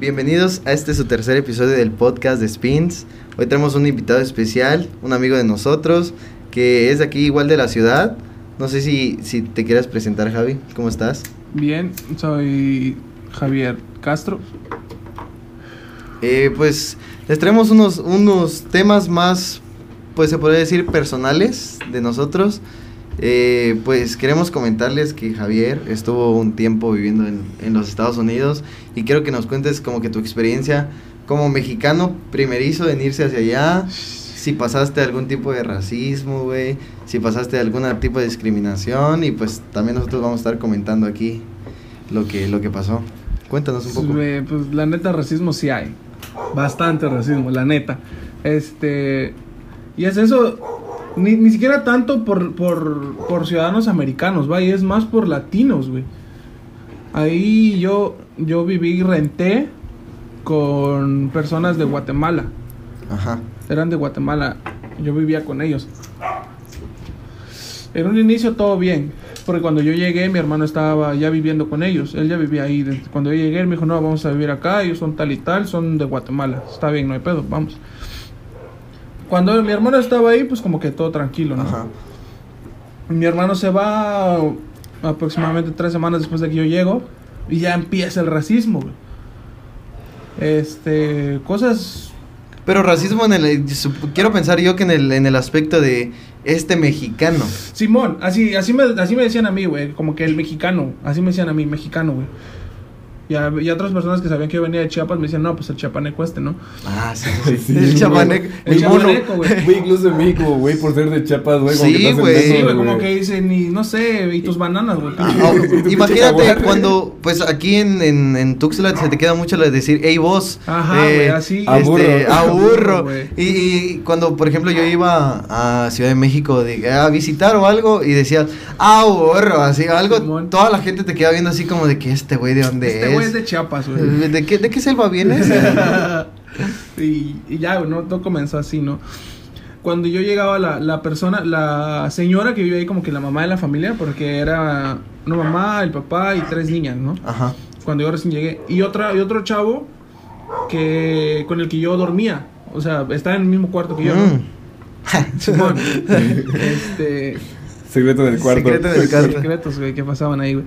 Bienvenidos a este su tercer episodio del podcast de Spins. Hoy tenemos un invitado especial, un amigo de nosotros, que es de aquí igual de la ciudad. No sé si, si te quieras presentar, Javi. ¿Cómo estás? Bien, soy Javier Castro. Eh, pues les traemos unos, unos temas más, pues se podría decir, personales de nosotros. Eh, pues queremos comentarles que Javier estuvo un tiempo viviendo en, en, los Estados Unidos y quiero que nos cuentes como que tu experiencia como mexicano primerizo en irse hacia allá, si pasaste algún tipo de racismo, si pasaste algún tipo de discriminación y pues también nosotros vamos a estar comentando aquí lo que, lo que pasó. Cuéntanos un poco. Pues la neta racismo sí hay, bastante racismo, la neta. Este, y es eso, ni, ni siquiera tanto por, por, por ciudadanos americanos, vaya, es más por latinos, güey. Ahí yo, yo viví y renté con personas de Guatemala. Ajá. Eran de Guatemala. Yo vivía con ellos. En un inicio todo bien. Porque cuando yo llegué, mi hermano estaba ya viviendo con ellos. Él ya vivía ahí. Cuando yo llegué, él me dijo, no, vamos a vivir acá. Ellos son tal y tal, son de Guatemala. Está bien, no hay pedo, vamos. Cuando mi hermano estaba ahí, pues como que todo tranquilo, ¿no? Ajá. Mi hermano se va aproximadamente tres semanas después de que yo llego. Y ya empieza el racismo, güey. Este, cosas Pero racismo en el... Quiero pensar yo que en el, en el aspecto de este mexicano. Simón, así, así, me, así me decían a mí, güey. Como que el mexicano. Así me decían a mí, mexicano, güey. Y, a- y otras personas que sabían que yo venía de Chiapas me decían, no, pues el chiapaneco este, ¿no? Ah, sí, sí. Sí, el güey. chapaneco. El chapaneco, güey. Incluso en mí, como güey, por ser de Chiapas, güey. Sí, güey. Sí, güey, como que dicen, y no sé, y tus bananas, güey. Ah, imagínate cuando, pues aquí en, en, en Tuxtla se te queda mucho lo de decir, hey vos. Ajá, güey, así. Este, a A burro, burro. güey. Y, y cuando, por ejemplo, yo iba a Ciudad de México de- a visitar o algo y decía, ah, burro, así, algo, Simón. toda la gente te queda viendo así como de que este güey de dónde Este es. Güey es de Chiapas, güey. ¿De qué, ¿De qué selva vienes? y, y ya, no, todo comenzó así, ¿no? Cuando yo llegaba, la, la persona, la señora que vive ahí, como que la mamá de la familia, porque era una mamá, el papá y tres niñas, ¿no? Ajá. Cuando yo recién llegué. Y, otra, y otro chavo que con el que yo dormía. O sea, estaba en el mismo cuarto que yo, ¿no? Mm. Simón. este. Secreto del cuarto. Secreto del cuarto. secretos, güey, que pasaban ahí, güey.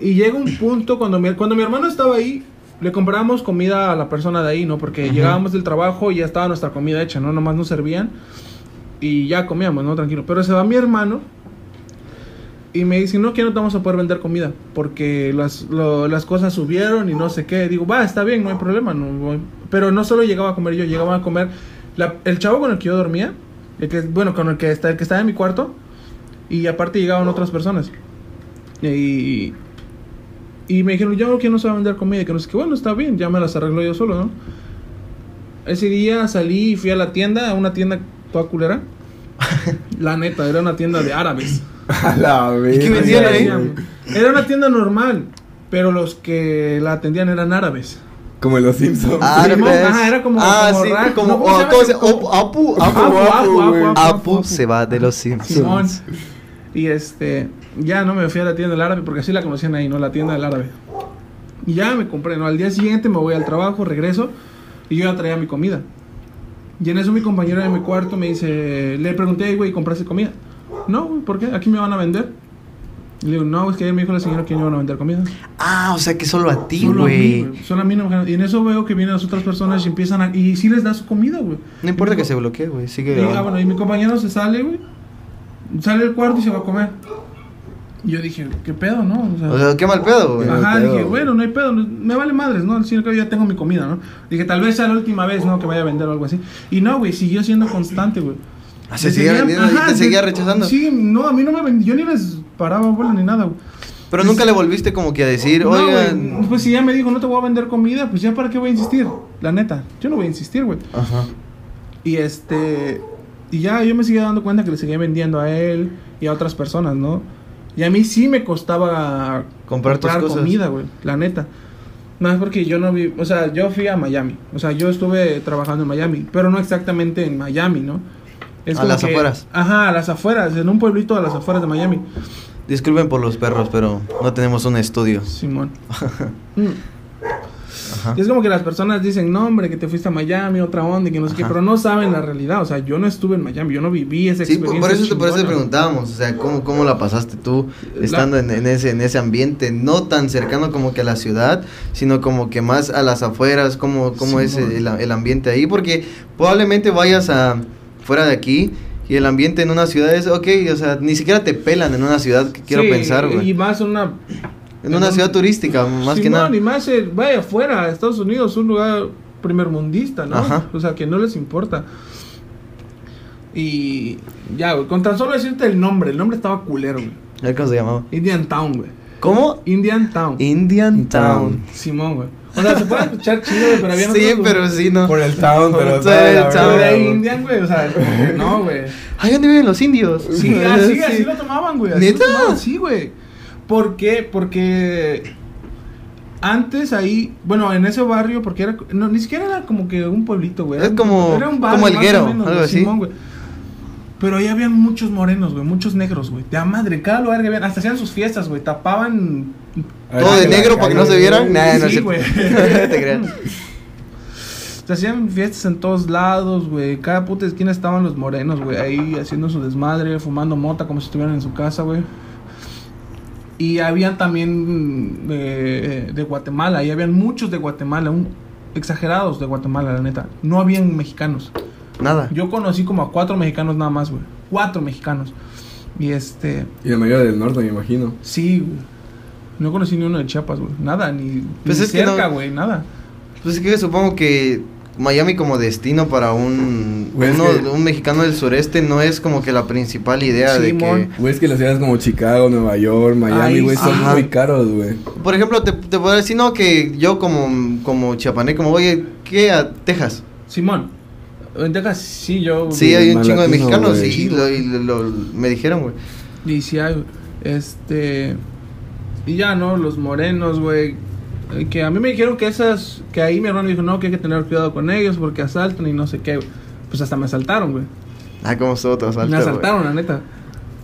Y llega un punto cuando mi, cuando mi hermano estaba ahí, le comprábamos comida a la persona de ahí, ¿no? Porque Ujú. llegábamos del trabajo y ya estaba nuestra comida hecha, ¿no? Nomás nos servían y ya comíamos, ¿no? Tranquilo. Pero se va mi hermano y me dice, no, que no te vamos a poder vender comida porque las, lo- las cosas subieron y no sé qué. Digo, va, está bien, no hay problema. No, voy". Pero no solo llegaba a comer yo, llegaba a comer la- el chavo con el que yo dormía, el que, bueno, con el que, está, el que estaba en mi cuarto y aparte llegaban otras personas. Y, y me dijeron, yo que no se va a vender comida. Y que no sé qué, bueno, está bien, ya me las arreglo yo solo, ¿no? Ese día salí y fui a la tienda, a una tienda toda culera. La neta, era una tienda de árabes. A la vez. ¿Y qué vendían ahí? Era una tienda normal, pero los que la atendían eran árabes. Como en los Simpsons. Árabes. Ajá, era como- Ah, como sí, como. no, ¿cómo se oh, llama Apu, Apu, Apu, Apu, Apu, apu, apu, güey. apu, Apu apu. se va de los Simpsons. Simón. Y este, ya no me fui a la tienda del árabe porque así la conocían ahí, ¿no? La tienda del árabe. Y ya me compré, ¿no? Al día siguiente me voy al trabajo, regreso y yo ya traía mi comida. Y en eso mi compañero de mi cuarto me dice, le pregunté, "Ey, güey, ¿compraste comida? No, güey, ¿por qué? ¿Aquí me van a vender? Y le digo, no, es que ayer me dijo la señora que no iban a vender comida. Ah, o sea que solo a ti, Solo a mí, güey. güey. Solo a mí no me Y en eso veo que vienen las otras personas y empiezan a... Y sí les da su comida, güey. No importa que se bloquee, güey. Sigue y, ah, bueno, y mi compañero se sale, güey. Sale del cuarto y se va a comer. Y yo dije, ¿qué pedo, no? O sea, O sea, qué mal pedo, güey. Ajá. Pedo, dije, bueno, no hay pedo, me vale madres, ¿no? Al fin y ya tengo mi comida, ¿no? Dije, tal vez sea la última vez, ¿no? Que vaya a vender o algo así. Y no, güey, siguió siendo constante, güey. Ah, se seguía vendiendo y ajá, te seguía rechazando. Sí, no, a mí no me vendió, yo ni les paraba bola ni nada, güey. Pero nunca le volviste como que a decir, No, güey, pues si ya me dijo, no te voy a vender comida, pues ya para qué voy a insistir, la neta. Yo no voy a insistir, güey. Ajá. Y este. Y ya yo me seguía dando cuenta que le seguía vendiendo a él y a otras personas, ¿no? Y a mí sí me costaba Comprar tus cosas. comida, güey, la neta. No es porque yo no vi, o sea, yo fui a Miami, o sea, yo estuve trabajando en Miami, pero no exactamente en Miami, ¿no? Es A las afueras. Ajá, a las afueras, en un pueblito a las afueras de Miami. Disculpen por los perros, pero no tenemos un estudio. Simón. Mm. Ajá. Y es como que las personas dicen, no, hombre, que te fuiste a Miami, otra onda, y que no sé qué, pero no saben la realidad. O sea, yo no estuve en Miami, yo no viví esa Sí, experiencia. por eso, te- por eso te preguntábamos, o sea, ¿cómo, cómo la pasaste tú estando en, en ese, en ese ambiente, no tan cercano como que a la ciudad, sino como que más a las afueras, cómo, cómo Sí, es el, el ambiente ahí, porque probablemente vayas a fuera de aquí y el ambiente en una ciudad es, ok, o sea, ni siquiera te pelan en una ciudad, que quiero Sí, pensar, Y güey. más una. En una un- ciudad turística, más que nada. Y más, eh, vaya afuera, Estados Unidos, un lugar primermundista, ¿no? Ajá. O sea, que no les importa. Y ya, güey, con tan solo decirte el nombre, el nombre estaba culero, güey. Cómo se llamaba. Indian Town, güey. ¿Cómo? Indian Town. Indian Town. Simón, güey. O sea, se puede escuchar chido, pero había Sí, otros, pero sí, no. Por el town, pero Por el town. De. Indian, güey, o sea, no, güey. Ahí donde viven los indios. Sí, así, Sí. así lo tomaban, güey. así ¿Neta? lo tomaban, Sí, güey. ¿Por qué? Porque antes ahí, bueno, en ese barrio, porque era, no, ni siquiera era como que un pueblito, güey. Es como- era un como más Elguero, o menos, algo así. Simón. Pero ahí habían muchos morenos, güey, muchos negros, güey. De a madre, cada lugar que habían, hasta hacían sus fiestas, güey, tapaban Todo de negro para que no se vieran. Nah, no Sí, cierto. güey. Te creas. Se hacían fiestas en todos lados, güey. Cada puta esquina estaban los morenos, güey. Ahí haciendo su desmadre, fumando mota como si estuvieran en su casa, güey. Y habían también eh, de Guatemala. Y habían muchos de Guatemala. un- exagerados de Guatemala, la neta. No habían mexicanos. Nada. Yo conocí como a cuatro mexicanos nada más, güey. Cuatro mexicanos. Y este... Y la mayoría del norte, me imagino. Sí, güey. No conocí ni uno de Chiapas, güey. Nada, ni, Pues ni no- cerca, güey. Nada. Pues es que supongo que Miami como destino para un, uno- que- un mexicano del sureste no es como que la principal idea de Simón. Güey, es que las ciudades como Chicago, Nueva York, Miami, güey, son ajá. muy caros, güey. que... Por ejemplo, te, te puedo decir, no, que yo como, como chiapané, como, oye, ¿qué? ¿A Texas? Simón. En Texas, sí, yo... Sí, hay un chingo de mexicanos güey. y, lo, y lo- lo- me dijeron, güey. Y sí hay, este... Y ya, ¿no? Los morenos, güey. Eh, Que a mí me dijeron que esas... Que ahí mi hermano dijo, no, que hay que tener cuidado con ellos porque asaltan y no sé qué. Pues hasta me asaltaron, güey. Ah, cómo estuvo tu asalto, me asaltaron, la neta.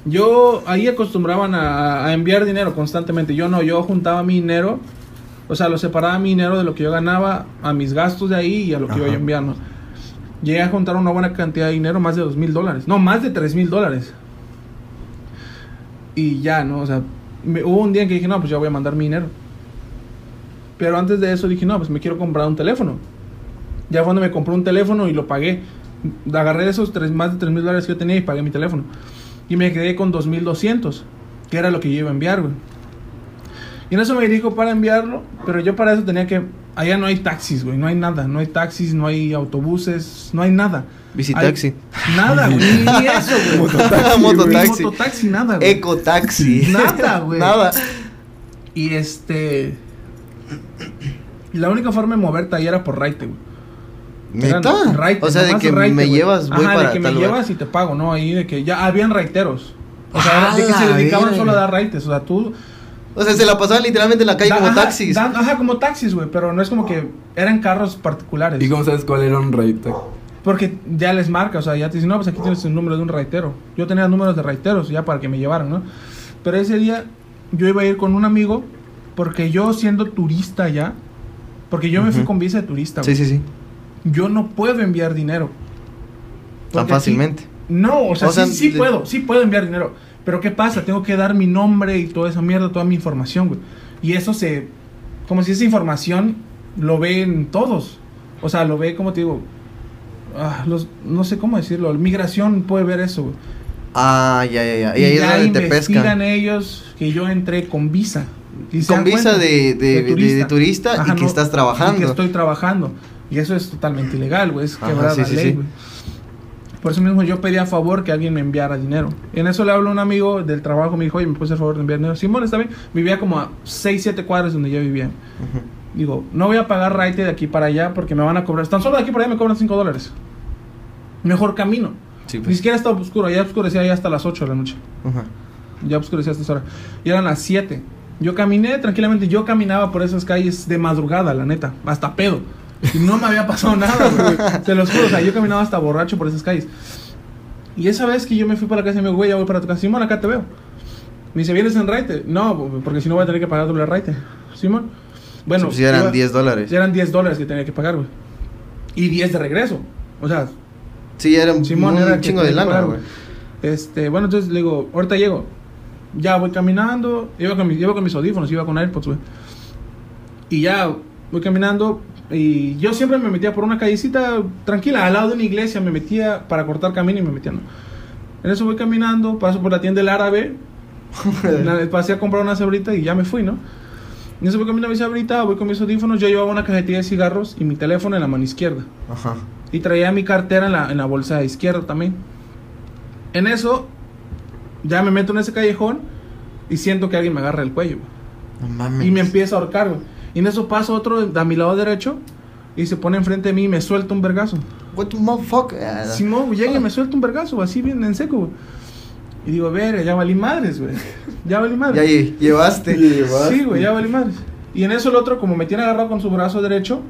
Yo... Ahí acostumbraban a, a enviar dinero constantemente. Yo no, yo juntaba mi dinero. O sea, lo separaba mi dinero de lo que yo ganaba a mis gastos de ahí y a lo que iba Ajá. yo enviando. Llegué a juntar una buena cantidad de dinero, más de dos mil dólares. No, más de tres mil dólares. Y ya, ¿no? O sea, me- hubo un día en que dije, no, pues ya voy a mandar mi dinero. Pero antes de eso dije, no, pues me quiero comprar un teléfono. Ya fue cuando me compré un teléfono y lo pagué. Agarré esos tres, más de tres mil dólares que yo tenía y pagué mi teléfono. Y me quedé con 2200, que era lo que yo iba a enviar, güey. Y en eso me dijo para enviarlo, pero yo para eso tenía que... Allá no hay taxis, güey, no hay nada. No hay taxis, no hay autobuses, no hay nada. Visitaxi. Hay- Nada, güey, ni eso, güey. Mototaxi, mototaxi, nada, güey. Ecotaxi. Nada, güey. Nada. Y este... La única forma de moverte ahí era por raite, güey. ¿Neta? Raite, o sea, de que raite, me llevas, voy Ajá, para de que me lugar. llevas y te pago, ¿no? Ahí de que ya habían raiteros. O sea, ¡A de que se dedicaban solo a dar raites. O sea, tú... O sea, se la pasaban literalmente en la calle da- como ajá, taxis. ajá, como taxis, güey. Pero no es como que eran carros particulares. ¿Y cómo sabes cuál era un rate? Porque ya les marca, o sea, ya te dicen, no, pues aquí tienes el número de un raitero. Yo tenía números de raiteros ya para que me llevaran, ¿no? Pero ese día yo iba a ir con un amigo porque yo siendo turista ya, porque yo me fui con visa de turista, Sí, güey. sí, sí. yo no puedo enviar dinero. Tan fácilmente. aquí- no, o sea, O sea, sí, sí de- puedo, sí puedo enviar dinero. Pero ¿qué pasa? Tengo que dar mi nombre y toda esa mierda, toda mi información, güey. Y eso se... Como si esa información lo ven todos. O sea, lo ve, como te digo... ah, los, no sé cómo decirlo. Migración puede ver eso, güey. Ah, ya, ya, ya. Y ahí es donde te pescan. ellos que yo entré con visa. Y Con visa de, de, turista, Ajá, y que no, estás y trabajando. que estoy trabajando. Y eso es totalmente ilegal, güey. Es Ajá, quebrar sí, la sí, ley, güey. Por eso mismo yo pedí a favor que alguien me enviara dinero. En eso le hablo a un amigo del trabajo, me dijo, oye, ¿me puedes hacer favor de enviar dinero? Simón, está bien. Vivía como a 6, 7 cuadras donde yo vivía. Digo, no voy a pagar raite de aquí para allá porque me van a cobrar. Tan solo de aquí para allá me cobran 5 dólares. Mejor camino. Sí, Ni pues. siquiera estaba oscuro, ya oscurecía ya hasta las 8 de la noche. Ya oscurecía hasta esa hora. Y eran las 7. Yo caminé tranquilamente, yo caminaba por esas calles de madrugada, la neta, hasta pedo. Y no me había pasado nada, güey. Te lo juro, o sea, yo caminaba hasta borracho por esas calles. Y esa vez que yo me fui para la casa de mi güey, ya voy para tu casa. Simón, acá te veo. Me dice, ¿vienes en raite? No, porque si no voy a tener que pagar doble raite. Simón. Bueno, pues ya eran iba- 10 dólares. ya eran 10 dólares que tenía que pagar, güey. Y 10 de regreso. O sea, Sí, era un, Simón un era que chingo de lana, güey. Este, bueno, entonces le digo, ahorita llego. Ya voy caminando, iba con, mis, iba con mis audífonos, iba con AirPods, güey. Y ya voy caminando y yo siempre me metía por una callecita tranquila, al lado de una iglesia, me metía para cortar camino y me metía, ¿no? En eso voy caminando, paso por la tienda del árabe, pasé a comprar una sabrita y ya me fui, ¿no? En eso voy caminando mi sabrita, voy con mis audífonos, yo llevaba una cajetilla de cigarros y mi teléfono en la mano izquierda. Ajá. Y traía mi cartera en la, en la bolsa izquierda también. En eso, ya me meto en ese callejón y siento que alguien me agarra el cuello. güey. No mames. Y me empieza a ahorcar, güey. Y en eso pasa otro a mi lado derecho y se pone enfrente de mí y me suelta un vergazo. What the motherfucker? Si no, llega y me suelta un vergazo, así bien en seco, güey. Y digo, ver, ya valí madres, güey. Ya valí Ya madres. lle- llevaste. Sí, güey, ya valí madres. Y en eso el otro, como me tiene agarrado con su brazo derecho,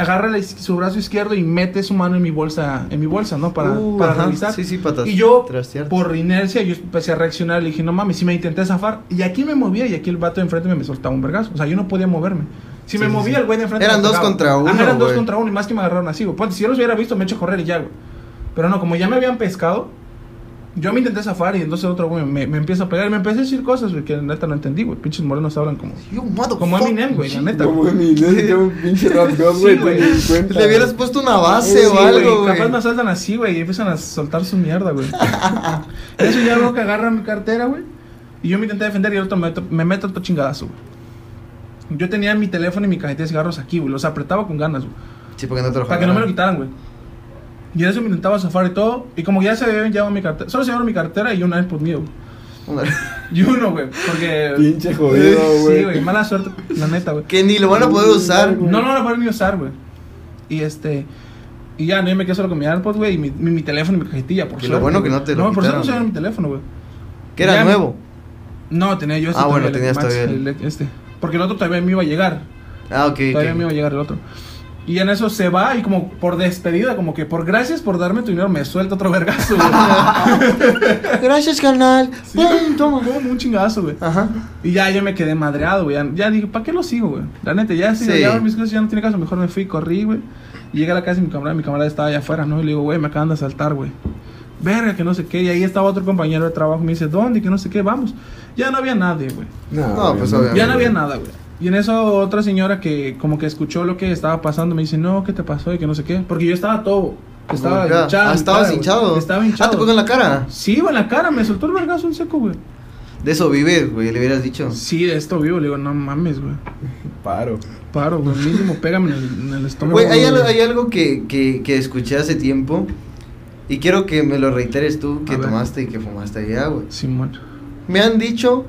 agarra su brazo izquierdo y mete su mano en mi bolsa, en mi bolsa, ¿no? Para, Uh, para ajá. revisar. Sí, sí, patas. Y yo, trastearte. por inercia, yo empecé a reaccionar. Le dije, no mames, si me intenté zafar. Y aquí me movía y aquí el vato de enfrente me, me soltaba un vergazo. O sea, yo no podía moverme. Si Sí, me movía, el güey de enfrente. Eran dos contra uno, Ajá, eran dos contra uno y más que me agarraron así, güey. Pues, si yo los hubiera visto, me echo a correr y ya, güey. Pero no, como ya me habían pescado, yo me intenté zafar y entonces otro güey me, me empieza a pegar y me empecé a decir cosas, güey, que neta no entendí, güey. Pinches morenos hablan como. Como Eminem, güey, la neta. Como mi nene, un pinche rap güey. Le hubieras puesto una base Sí, o algo, güey. Capaz me saltan así, güey, y empiezan a soltar su mierda, güey. Eso ya veo que agarra mi cartera, güey. Y yo me intenté defender y el otro me, meto- me meto otro chingadazo, güey. Yo tenía mi teléfono y mi cajetilla de cigarros aquí, güey. Los apretaba con ganas, güey. Sí, porque no te lo Para que no me lo quitaran, güey. Y en eso me intentaba zafar y todo. Y como ya se habían llevado mi cartera. Solo se llevaron mi cartera y un AirPod mío, güey. Una- Y uno, güey. Porque. Pinche jodido, güey. Sí, güey. Mala suerte, la neta, güey. Que ni lo van a poder usar. No, no lo van a poder ni usar, güey. Y este. Y ya, no, yo me quedé solo con mi AirPod, güey, y mi, mi, mi teléfono y mi cajetilla, por Y lo suerte, bueno que güey. no te lo No, por suerte no se llevaron güey. mi teléfono, güey. Que era Ya- nuevo. No, tenía yo este Ah, bueno, tenías Max, todavía el- este. Porque el otro todavía me iba a llegar. Ah, ok. Todavía me iba a llegar el otro. Y en eso se va y como por despedida, como que por gracias por darme tu dinero, me suelta otro vergazo, güey. Gracias, carnal. Sí, Pum, toma. Como un chingazo, güey. Ajá. Y ya yo me quedé madreado, güey. Ya, ya dije, ¿para qué lo sigo, güey? La neta, ya Sí. ya mis cosas ya no tiene caso, mejor me fui, corrí, güey. Y llegué a la casa y mi camarada, mi camarada estaba allá afuera, ¿no? Y le digo, güey, me acaban de asaltar, güey. Verga, que no sé qué. Y ahí estaba otro compañero de trabajo, me dice, ¿dónde? Que no sé qué, vamos. Ya no había nadie, güey. No, No, pues, obviamente. Ya no había nada, güey. Y en eso otra señora que como que escuchó lo que estaba pasando me dice, no, ¿qué te pasó? Y que no sé qué. Porque yo estaba todo. Estaba Golpeado. hinchado. Ah, estabas cara, hinchado. Estaba Ah, hinchado. te pegó en la cara. Sí, güey, en la cara. Me soltó el vergazo en seco, güey. De eso vives, güey, le hubieras dicho. Sí, de esto vivo. Le digo, no mames, güey. Paro. Paro, güey. Mínimo pégame en el, en el estómago. Güey, hay, algo- hay algo que, que, que escuché hace tiempo y quiero que me lo reiteres tú que tomaste y que fumaste allá, güey. Simón. Me han dicho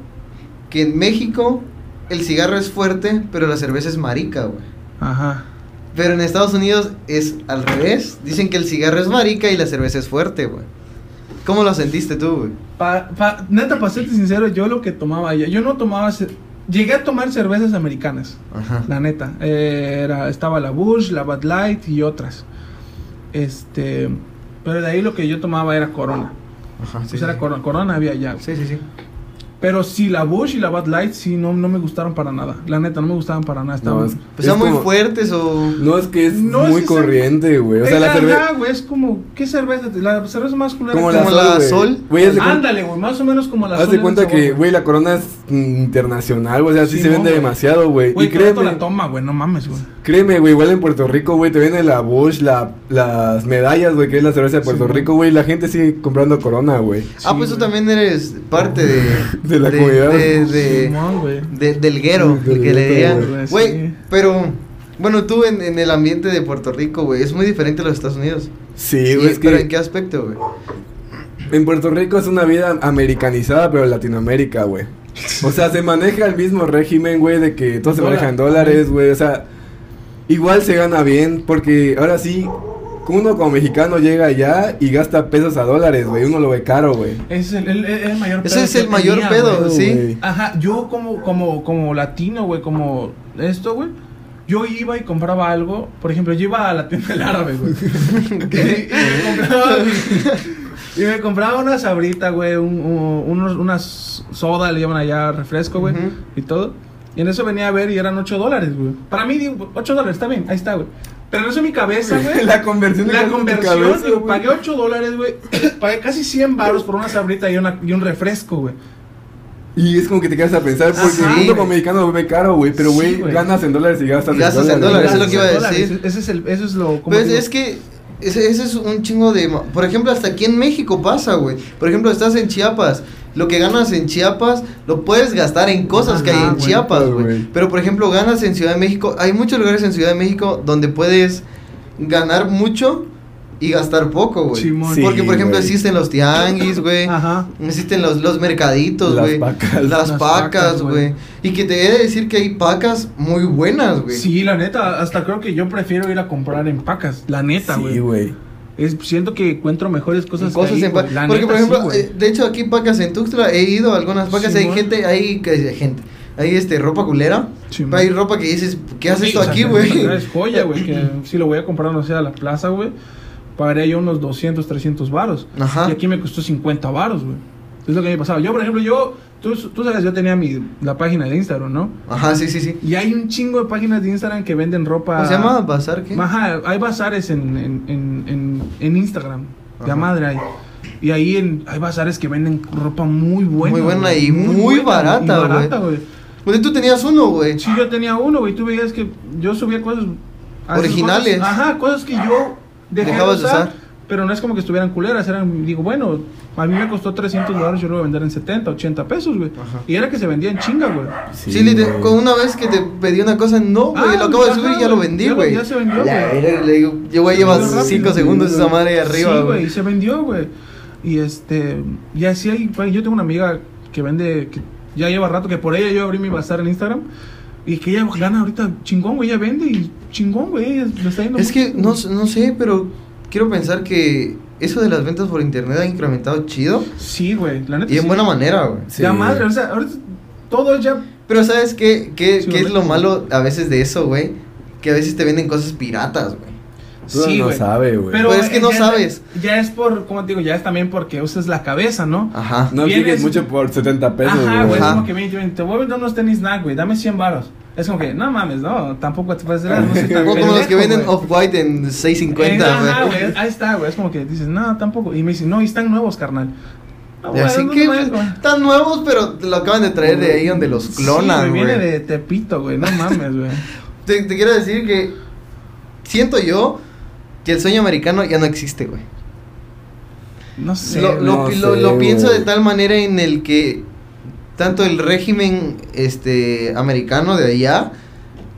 que en México el cigarro es fuerte, pero la cerveza es marica, güey. Ajá. Pero en Estados Unidos es al revés. Dicen que el cigarro es marica y la cerveza es fuerte, güey. ¿Cómo lo sentiste tú, güey? Pa, pa- neta, para serte sincero, yo lo que tomaba allá, yo no tomaba. Llegué a tomar cervezas americanas. Ajá. La neta. Eh, era, estaba la Bush, la Bud Light y otras. Este. Pero de ahí lo que yo tomaba era Corona. Ajá, sí, Pues sí, era sí. Corona. Corona había ya. Sí, sí, sí. Pero sí, la Bush y la Bud Light sí no, no me gustaron para nada. La neta, no me gustaban para nada. Estaban. No, es- Pues son muy como- fuertes o... No, es que es No, muy es que corriente, güey. O sea, la cerveza. güey, es como. ¿Qué cerveza? La cerveza más culera Como la Como sol, la güey. Sol. Haz de cuenta- Ándale, güey, más o menos como la Haz Sol de en cuenta que, güey. la corona es internacional, güey. O sea, sí, Sí, se no, vende demasiado, güey. Y créeme, la toma, güey, no mames, güey. créeme, güey, igual en Puerto Rico, güey, te venden la Bush, la, las medallas, güey, que es la cerveza de Puerto Sí, Rico, güey. La gente sigue comprando corona, güey. Ah, Sí, pues tú también eres parte de... De la comunidad. De, de, Simón, güey. de- del guero, Sí, del que le dirían. güey, pero... Bueno, tú en, en el ambiente de Puerto Rico, güey, es muy diferente a los Estados Unidos. Sí, güey, ¿Pero que en qué aspecto, güey? en Puerto Rico es una vida americanizada, pero en Latinoamérica, güey. O sea, se maneja el mismo régimen, güey, de que todo se maneja en dólares, güey. O sea, igual se gana bien, porque ahora sí, uno como mexicano llega allá y gasta pesos a dólares, güey. Uno lo ve caro, güey. Es el, el- el- el mayor Ese pedo es que el mayor tenía, pedo, sí. Ajá, yo como, como, como latino, güey, como esto, güey. Yo iba y compraba algo, por ejemplo, yo iba a la tienda del árabe, güey. y, y me compraba, y me compraba una sabrita, güey, un, un- unos, unas soda, le llaman allá refresco, güey, y todo. Y en eso venía a ver y eran 8 dólares, güey. Para mí, digo, 8 dólares, está bien, ahí está, güey. Pero en eso en mi cabeza, güey. La conversión de La en conversión, cabeza, digo, pagué 8 dólares, güey. pagué casi 100 baros por una sabrita y, una, y un refresco, güey. Y es como que te quedas a pensar, porque Ajá, el mundo como mexicano lo ve caro, güey. Pero, güey, ganas en dólares y gastas, Gastas en dólares, es lo que iba a Dólares, decir. Ese es, el, eso es lo... como Pues es que ese, ese es un chingo de... Por ejemplo, hasta aquí en México pasa, güey. Por ejemplo, estás en Chiapas. Lo que ganas en Chiapas lo puedes gastar en cosas que hay en Chiapas, güey. Pero, por ejemplo, ganas en Ciudad de México. Hay muchos lugares en Ciudad de México donde puedes ganar mucho y gastar poco, güey. Sí, Porque, por ejemplo, güey. existen los tianguis, güey. Ajá. Existen los, los mercaditos, Las güey. pacas. Las, Las pacas, güey. Y que te he de decir que hay pacas muy buenas, güey. Sí, la neta, hasta creo que yo prefiero ir a comprar en pacas, la neta, güey. Sí, güey. Es, siento que encuentro mejores cosas, cosas ahí, en. La porque neta, por ejemplo sí, eh, de hecho aquí pacas en Tuxtla he ido a algunas pacas hay gente hay que- gente hay este ropa culera Simón. hay ropa que dices qué haces Sí, esto o sea, aquí güey Es joya, güey, que si lo voy a comprar, no sé, a la plaza, güey, pagaría yo unos 200, 300 varos. Ajá. Y aquí me costó 50 varos, güey. Es lo que me pasaba. Yo, por ejemplo, yo, tú, tú sabes, yo tenía mi, la página de Instagram, ¿no? ajá sí sí sí Y hay un chingo de páginas de Instagram que venden ropa. ¿cómo se llama bazar qué Ajá, hay bazares en, en, en, en, en Instagram. Ajá. madre hay. Y ahí en, hay bazares que venden ropa muy buena. Muy buena y muy barata, y barata, güey. pues tú tenías uno güey Sí, yo tenía uno, güey. Tú veías que yo subía cosas. Originales. cosas- ajá, cosas que yo dejé Dejabas de de usar, usar. Pero no es como que estuvieran culeras. Eran, digo, bueno, a mí me costó 300 dólares. Yo lo voy a vender en 70, 80 pesos, güey. Y era que se vendía en chinga, güey. sí, con una vez que te pedí una cosa no güey Ah, lo acabo de subir y ya lo vendí güey ya se vendió, güey. le digo yo güey lleva Se vendió 5 rápido, segundos sí, esa güey. madre ahí arriba Sí, güey y se vendió, güey. Y este, y así hay, güey, yo tengo una amiga que vende, que ya lleva rato, que por ella yo abrí mi bazar en Instagram. Y que ella gana ahorita chingón, güey, ella vende y chingón, güey, está yendo Es muy que no, no sé, pero quiero pensar que eso de las ventas por internet ha incrementado chido Sí, güey, la neta y en sí. buena manera, güey. Sí, ya güey. madre, o sea, ahorita todo ya Pero ¿sabes qué, qué, Sí, qué es güey. lo malo a veces de eso, güey? Que a veces te venden cosas piratas, güey. Sí, no güey. sabe, güey. Pero Pues es que no ya sabes. Ya es por, como te digo, ya es también porque usas la cabeza, ¿no? Ajá. No vienes- mucho por 70 pesos, Ajá, güey, es Ajá. como que te voy a vender unos tenis Nike, güey, dame 100 baros. Es como que, no mames, no, tampoco te puedes dar, no tan Como, como los que venden. Off-White en 6.50, Eh, Ajá, güey. güey, ahí está, güey, es como que dices, no, tampoco. Y me dicen, no, y están nuevos, carnal. No, Así no que mames, pues, güey. están nuevos, pero te lo acaban de traer de ahí donde los clonan, güey, güey. viene de Tepito, güey, no mames, güey. te, te quiero decir que siento yo que el sueño americano ya no existe, güey. No sé, lo, no sé, lo- lo pienso de tal manera en el que tanto el régimen este americano de allá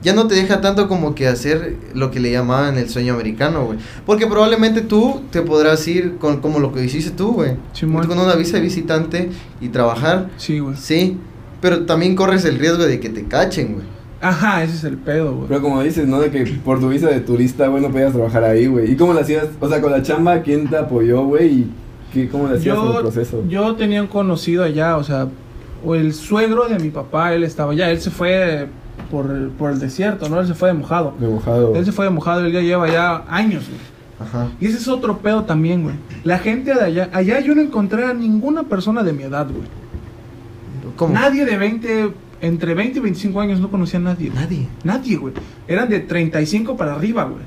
ya no te deja tanto como que hacer lo que le llamaban el sueño americano, güey. Porque probablemente tú te podrás ir con como lo que hiciste tú, güey. Simón. Con una visa de visitante y trabajar, Sí, güey. sí. Pero también corres el riesgo de que te cachen, güey. Ajá, ese es el pedo, güey. Pero como dices, ¿no? De que por tu visa de turista, güey, no podías trabajar ahí, güey. ¿Y cómo le hacías? O sea, con la chamba, ¿quién te apoyó, güey? ¿Y qué, cómo le hacías en el proceso? yo tenía un conocido allá, o sea, o el suegro de mi papá, él estaba allá, él se fue por el, por el desierto, ¿no? Él se fue de mojado. De mojado. Él se fue de mojado, él ya lleva ya años, güey. Ajá. Y ese es otro pedo también, güey. La gente de allá, allá yo no encontré a ninguna persona de mi edad, güey. ¿Cómo? Nadie de 20, entre 20 y 25 años no conocía a nadie. güey. Nadie. Nadie, güey. Eran de 35 para arriba, güey.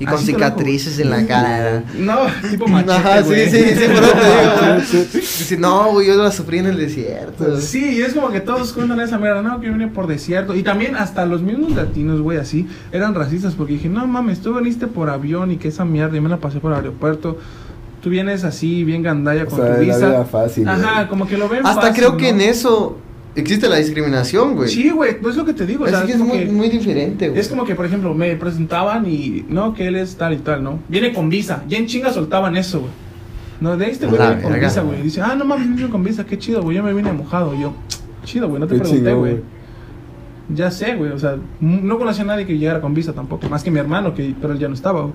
Y con cicatrices en la cara. No, tipo machete, Ajá, sí, sí, sí, por eso te digo, güey. Dice, no, güey, yo la sufrí en el desierto. Sí, y es como que todos cuentan esa mierda, no, que yo vine por desierto. Y también hasta los mismos latinos, güey, así, eran racistas porque dije, no mames, tú viniste por avión y que esa mierda, y me la pasé por aeropuerto. Tú vienes así, bien gandalla O con sea, tu visa. fácil. Ajá, güey. como que lo ven Hasta fácil, creo que ¿no? en eso existe la discriminación, güey. Sí, güey, pues es lo que te digo. o sea, Así que es es como muy, que- muy diferente, güey. Es como que, por ejemplo, me presentaban y no, que él es tal y tal, ¿no? Viene con visa. Ya en chinga soltaban eso, güey. No, de este güey viene con visa, güey. Dice, ah, no mames, vine con visa, qué chido, güey. Yo me vine mojado. Y yo, chido, güey, no te Qué pregunté, güey. Ya sé, güey. O sea, no conocía a nadie que llegara con visa tampoco. Más que mi hermano, que, pero él ya no estaba, güey.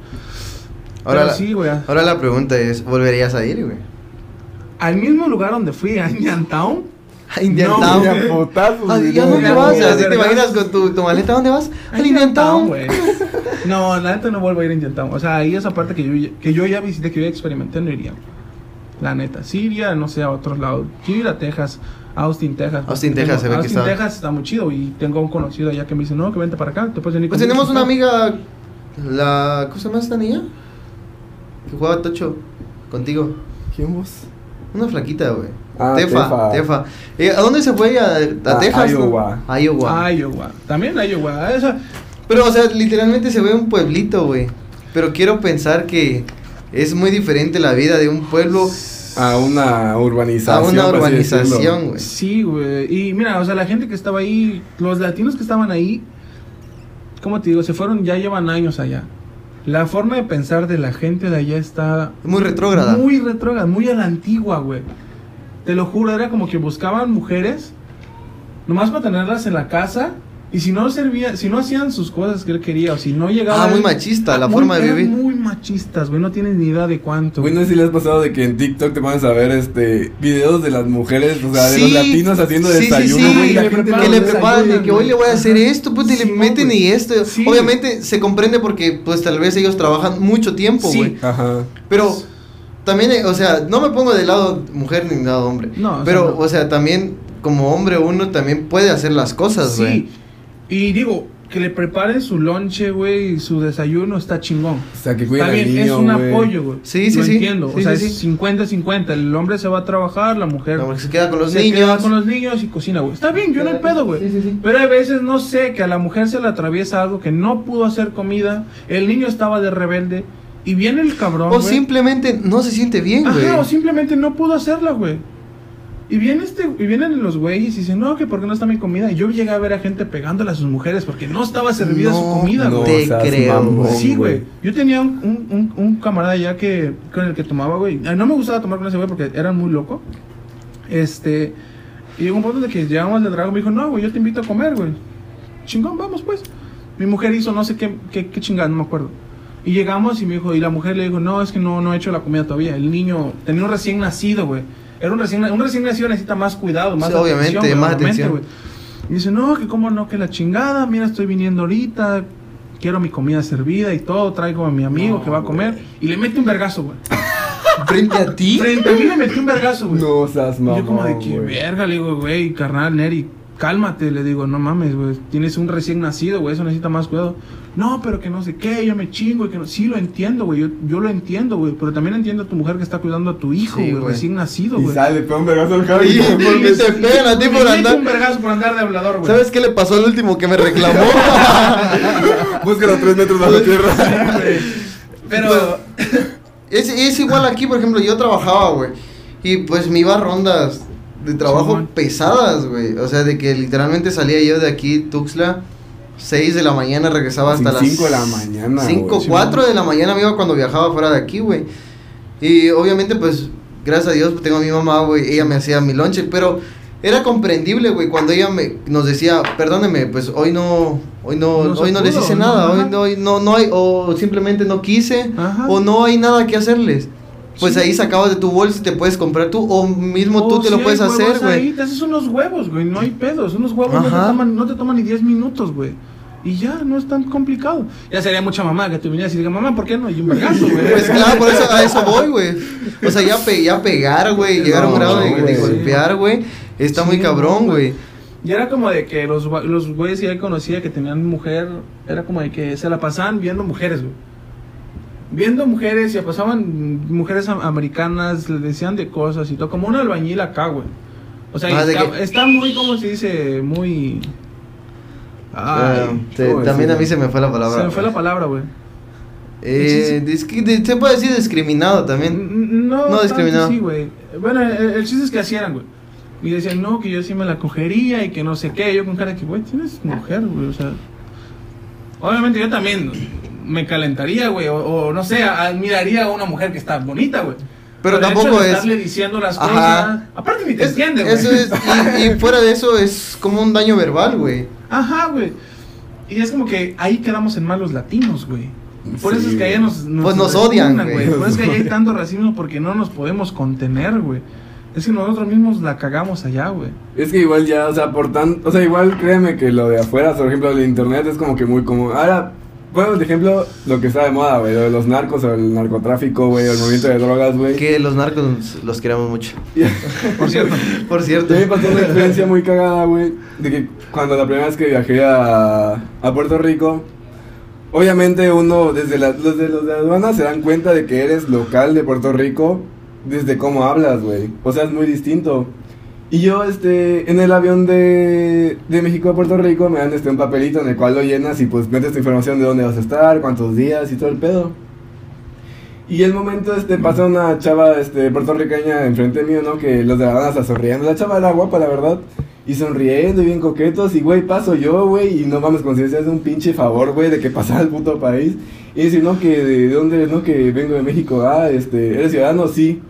Ahora, Pero la, sí, güey. ahora la pregunta es, ¿volverías a ir, güey? Al mismo lugar donde fui, a Indian Town. A Indian No, Town. Putazos, Ah, güey, ¿Y a no, dónde vas? Así te imaginas con tu, tu maleta, ¿a dónde vas? A Al Indian Town. No, la neta no vuelvo a ir a Indian Town. O sea, ahí esa parte que yo, ya- que yo ya visité, que yo ya experimenté, no iría. La neta. Sí iría, no sé, a otros lados. Quiero ir a Texas, Austin, Texas. Austin, Texas, se ve que Austin, está. Texas está muy chido. Y tengo un conocido allá que me dice, no, que vente para acá, te puedes venir Pues conmigo". tenemos una amiga, la... ¿Cómo se llama esta niña? Que juega tocho contigo. ¿Quién vos? Una flaquita, güey. Ah, Tefa, Tefa. Tefa. Eh, ¿A dónde se fue ella? ¿A, A Texas? no? Iowa. A Iowa. Iowa. También Iowa. Esa, Pero, o sea, literalmente se ve un pueblito, güey. Pero quiero pensar que es muy diferente la vida de un pueblo A una urbanización. a una urbanización, güey. Sí, güey. Y mira, o sea, la gente que estaba ahí, los latinos que estaban ahí, ¿cómo te digo? Se fueron, ya llevan años allá. La forma de pensar de la gente de allá está Es muy retrógrada. muy retrógrada, muy a la antigua, güey. Te lo juro, era como que buscaban mujeres nomás para tenerlas en la casa y si no servía, si no hacían sus cosas que él quería o si no llegaban Ah, muy machista la muy- forma de eran vivir. Muy machistas, güey, no tienes ni idea de cuánto. Güey, no sé si le has pasado de que en TikTok te pones a ver este videos de las mujeres, o sea, de los Sí, latinos haciendo sí, sí, desayuno, sí, güey, y la que gente que le preparan de que hoy le voy a hacer esto, pues y le meten güey. y esto. Sí. Obviamente se comprende porque pues tal vez ellos trabajan mucho tiempo, Sí. güey. Ajá. Pero también, eh, o sea, no me pongo del lado mujer ni del lado hombre. No, o sea, pero, no. o sea, también como hombre uno también puede hacer las cosas, güey. Sí. Y digo, que le preparen su lonche, güey, y su desayuno está chingón. O sea, que Está al bien, es niño, un apoyo, güey. Sí, sí, Lo sí. entiendo. Sí, o sea, sí, es sí. 50-50. El hombre se va a trabajar, la mujer No, porque se queda con los se niños. queda con los niños y cocina, güey. Está bien, yo no hay pedo, güey. Sí, sí, sí. Pero hay veces, no sé, que a la mujer se le atraviesa algo que no pudo hacer comida, el niño estaba de rebelde y viene el cabrón, O simplemente no se siente bien, güey. Ajá, o simplemente no pudo hacerla, güey. Y viene este, y vienen los güeyes y dicen, no, que por qué no está mi comida. Y yo llegué a ver a gente pegándole a sus mujeres porque no estaba servida su No, comida, no, güey. te seas creo, mamón. Sí, güey. Yo tenía un, un, camarada ya que con el que tomaba, güey. No me gustaba tomar con ese güey porque era muy loco. Este. Y llegó un punto de que llegamos al Drago me dijo, no, güey, yo te invito a comer, güey. Chingón, vamos pues. Mi mujer hizo no sé qué, qué, qué chingada, no me acuerdo. Y llegamos y me dijo, y la mujer le dijo, no, es que no, no he hecho la comida todavía. El niño tenía un recién nacido, güey. Era un recién, un recién nacido necesita más cuidado, más Sí, obviamente, güey, más obviamente, atención. güey. Y dice, no, que cómo no, que la chingada, mira, estoy viniendo ahorita, quiero mi comida servida y todo, traigo a mi amigo No, que va a comer. Y le mete un vergazo, güey. Frente a ti. Frente a mí le metió un vergazo, güey. No seas Y mamón, yo como de que, verga, le digo, güey, carnal, Neri, cálmate, le digo, no mames, güey, tienes un recién nacido, güey, eso necesita más cuidado. No, pero que no sé qué, yo me chingo y que no, sí lo entiendo, güey, yo, yo lo entiendo, güey, pero también entiendo a tu mujer que está cuidando a tu hijo, Sí, güey, güey. recién nacido, Y güey. sale, pega un vergazo al Javi. Y- y te pegan a ti por andar. un vergazo por andar de hablador, güey. ¿Sabes qué le pasó al último que me reclamó? Búscalo tres metros bajo tierra. Sí, güey. Pero, es, es igual aquí, por ejemplo, yo trabajaba, güey. Y pues me iba a rondas de trabajo pesadas, güey. O sea, de que literalmente salía yo de aquí, Tuxtla, 6 de la mañana, regresaba hasta las cinco de la mañana, 5, güey. 4 de la mañana me iba cuando viajaba fuera de aquí, güey. Y obviamente, pues, gracias a Dios, pues, tengo a mi mamá, güey. Ella me hacía mi lonche, pero era comprendible, güey, cuando ella me, nos decía, perdóneme, pues hoy no, hoy no, No hoy no les pudo, hice ¿no? nada, hoy no, hoy no, no hay, o simplemente no quise, Ajá. o no hay nada que hacerles. Pues Sí. ahí sacabas de tu bolsa y te puedes comprar tú, o mismo tú oh, te lo puedes hay hacer, güey. Te haces unos huevos, güey, no hay pedos. Unos huevos no te, toman, no te toman ni 10 minutos, güey. Y ya, no es tan complicado. Ya sería mucha mamá que tú vinieras y digas, mamá, ¿por qué no? Y un vergazo, güey. Pues claro, por eso, a eso voy, güey. O sea, ya, pe- ya pegar, güey, llegar a un No, grado de, de güey. golpear, güey, está Sí, muy cabrón, no, güey. Y era como de que los, los güeyes que ya conocía que tenían mujer, era como de que se la pasaban viendo mujeres, güey. Viendo mujeres y pasaban mujeres am- americanas, le decían de cosas y todo, como un albañil acá, güey. O sea, Ah, está, que- está muy, como se dice, muy... Te- ¿cómo también a mí se me fue la palabra. se me fue la palabra, güey. Eh, se puede decir discriminado también. No, No discriminado. Sí, güey. Bueno, el, el chiste es que así eran, güey. Y decían, no, que yo sí me la cogería y que no sé qué. Yo con cara que, güey, tienes mujer, güey. O sea, obviamente yo también me calentaría, güey. O, o no sé, admiraría a una mujer que está bonita, güey. Pero tampoco de es- estarle diciendo las Ajá. cosas. Aparte ni te Es- entiende, güey. eso es, y, y fuera de eso es como un daño verbal, güey. Ajá, güey. Y es como que ahí quedamos en mal los latinos, güey. Por eso es que allá nos, Pues nos odian, güey. Por eso es que allá hay tanto racismo porque no nos podemos contener, güey. Es que nosotros mismos la cagamos allá, güey. Es que igual ya, o sea, por tan, o sea, igual créeme que lo de afuera, por ejemplo, el internet es como que muy común. Ahora, Bueno, por ejemplo, lo que está de moda, güey, lo de los narcos o el narcotráfico, güey, el movimiento de drogas, güey. Que los narcos los queremos mucho. Por cierto. Por cierto. A mí me pasó una experiencia muy cagada, güey, de que cuando la primera vez que viajé a, a Puerto Rico, obviamente uno, desde la, los de los de aduana se dan cuenta de que eres local de Puerto Rico desde cómo hablas, güey. O sea, es muy distinto. Y yo, este, en el avión de, de México a Puerto Rico me dan este, un papelito en el cual lo llenas y pues metes tu información de dónde vas a estar, cuántos días y todo el pedo. Y el momento, este, pasa una chava, este, puertorriqueña enfrente mío, ¿no? Que los de la banda está sonriendo. La chava era guapa, la verdad. Y sonriendo y bien coquetos. Y, güey, paso yo, güey. Y no mames, conciencia es un pinche favor, güey, de que pasara al puto país. Y dice, no, que de dónde, no, que vengo de México. Ah, este, ¿eres ciudadano? Sí.